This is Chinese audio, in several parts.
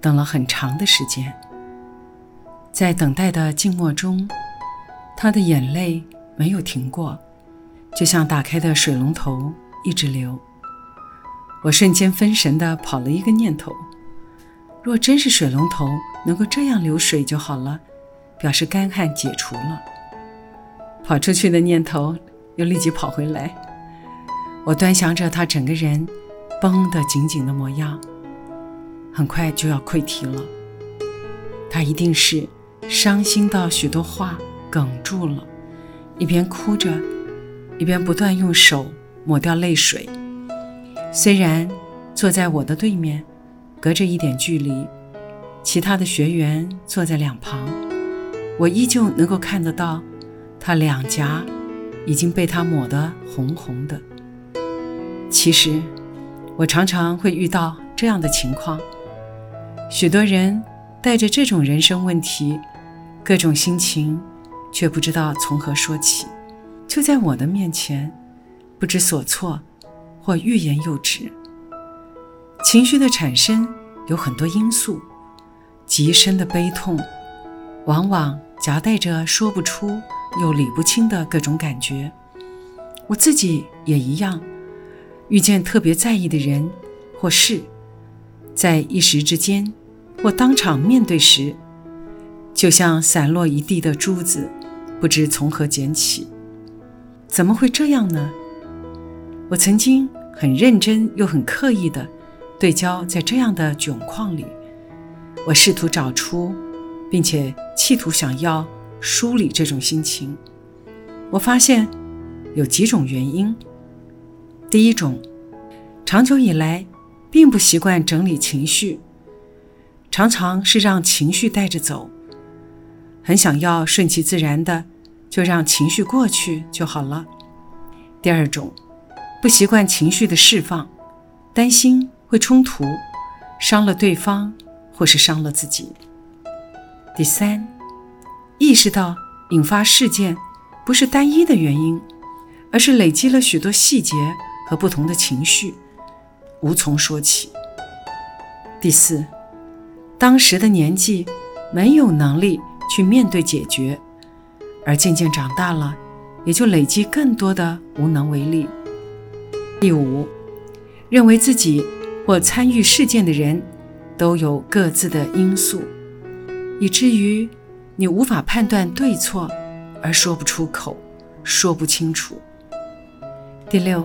等了很长的时间，在等待的静默中，他的眼泪没有停过，就像打开的水龙头一直流。我瞬间分神地跑了一个念头：若真是水龙头能够这样流水就好了，表示干旱解除了。跑出去的念头又立即跑回来，我端详着他整个人绷得紧紧的模样。很快就要溃堤了，他一定是伤心到许多话哽住了，一边哭着，一边不断用手抹掉泪水。虽然坐在我的对面，隔着一点距离，其他的学员坐在两旁，我依旧能够看得到，他两颊已经被他抹得红红的。其实，我常常会遇到这样的情况。许多人带着这种人生问题，各种心情，却不知道从何说起，就在我的面前，不知所措，或欲言又止。情绪的产生有很多因素，极深的悲痛，往往夹带着说不出又理不清的各种感觉。我自己也一样，遇见特别在意的人或事。在一时之间，或当场面对时，就像散落一地的珠子，不知从何捡起。怎么会这样呢？我曾经很认真又很刻意地对焦在这样的窘况里，我试图找出，并且企图想要梳理这种心情。我发现有几种原因。第一种，长久以来。并不习惯整理情绪，常常是让情绪带着走，很想要顺其自然的，就让情绪过去就好了。第二种，不习惯情绪的释放，担心会冲突，伤了对方或是伤了自己。第三，意识到引发事件不是单一的原因，而是累积了许多细节和不同的情绪。无从说起。第四，当时的年纪没有能力去面对解决，而渐渐长大了，也就累积更多的无能为力。第五，认为自己或参与事件的人都有各自的因素，以至于你无法判断对错，而说不出口，说不清楚。第六，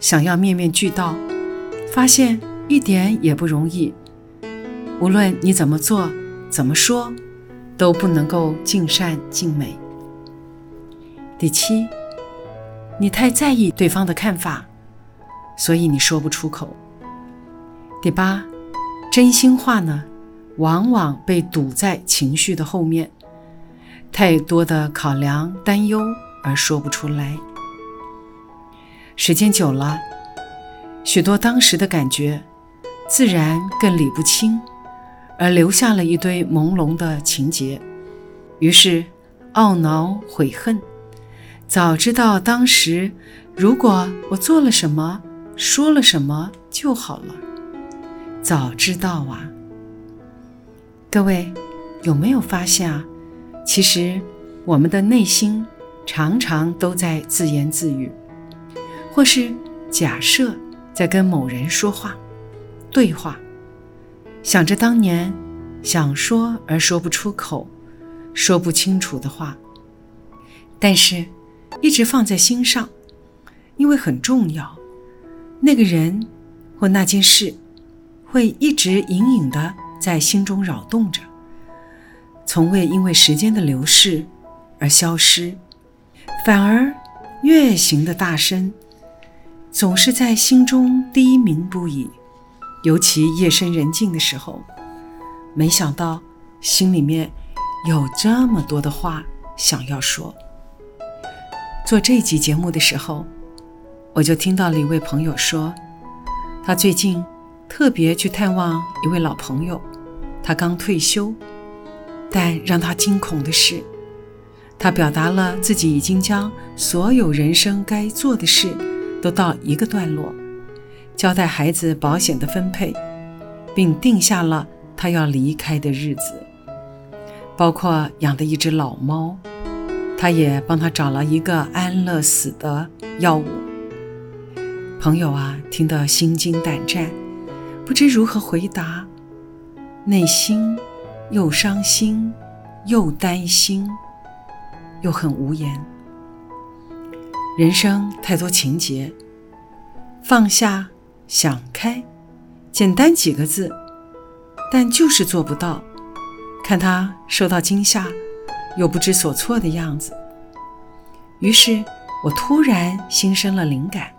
想要面面俱到。发现一点也不容易，无论你怎么做、怎么说，都不能够尽善尽美。第七，你太在意对方的看法，所以你说不出口。第八，真心话呢，往往被堵在情绪的后面，太多的考量、担忧而说不出来。时间久了。许多当时的感觉，自然更理不清，而留下了一堆朦胧的情节。于是，懊恼悔恨。早知道当时，如果我做了什么，说了什么就好了。早知道啊！各位，有没有发现啊？其实，我们的内心常常都在自言自语，或是假设。在跟某人说话、对话，想着当年想说而说不出口、说不清楚的话，但是一直放在心上，因为很重要。那个人或那件事会一直隐隐的在心中扰动着，从未因为时间的流逝而消失，反而越行的大声。总是在心中低鸣不已，尤其夜深人静的时候，没想到心里面有这么多的话想要说。做这集节目的时候，我就听到了一位朋友说，他最近特别去探望一位老朋友，他刚退休，但让他惊恐的是，他表达了自己已经将所有人生该做的事都到一个段落，交代孩子保险的分配，并定下了他要离开的日子，包括养的一只老猫。他也帮他找了一个安乐死的药物。朋友啊，听得心惊胆战，不知如何回答，内心又伤心，又担心，又很无言。人生太多情节，放下、想开，简单几个字，但就是做不到。看他受到惊吓。又不知所措的样子，于是我突然心生了灵感，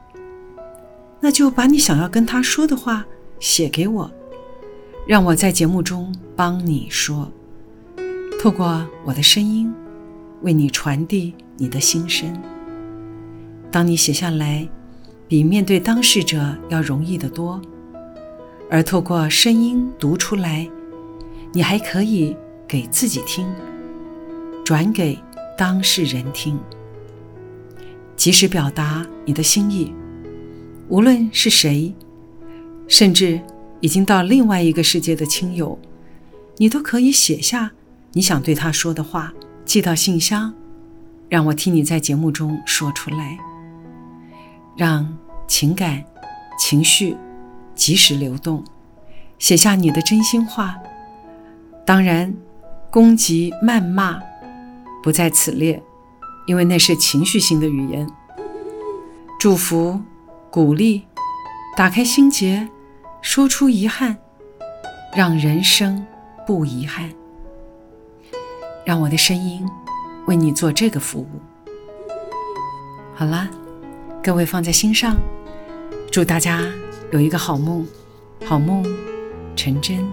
那就把你想要跟他说的话写给我，让我在节目中帮你说，透过我的声音为你传递你的心声。当你写下来，比面对当事者要容易得多，而透过声音读出来，你还可以给自己听。转给当事人听，及时表达你的心意。无论是谁，甚至已经到另外一个世界的亲友，你都可以写下你想对他说的话，寄到信箱，让我替你在节目中说出来，让情感、情绪及时流动。写下你的真心话，当然，攻击、谩骂。不在此列，因为那是情绪性的语言。祝福、鼓励、打开心结，说出遗憾，让人生不遗憾。让我的声音为你做这个服务。好啦，各位放在心上，祝大家有一个好梦，好梦成真。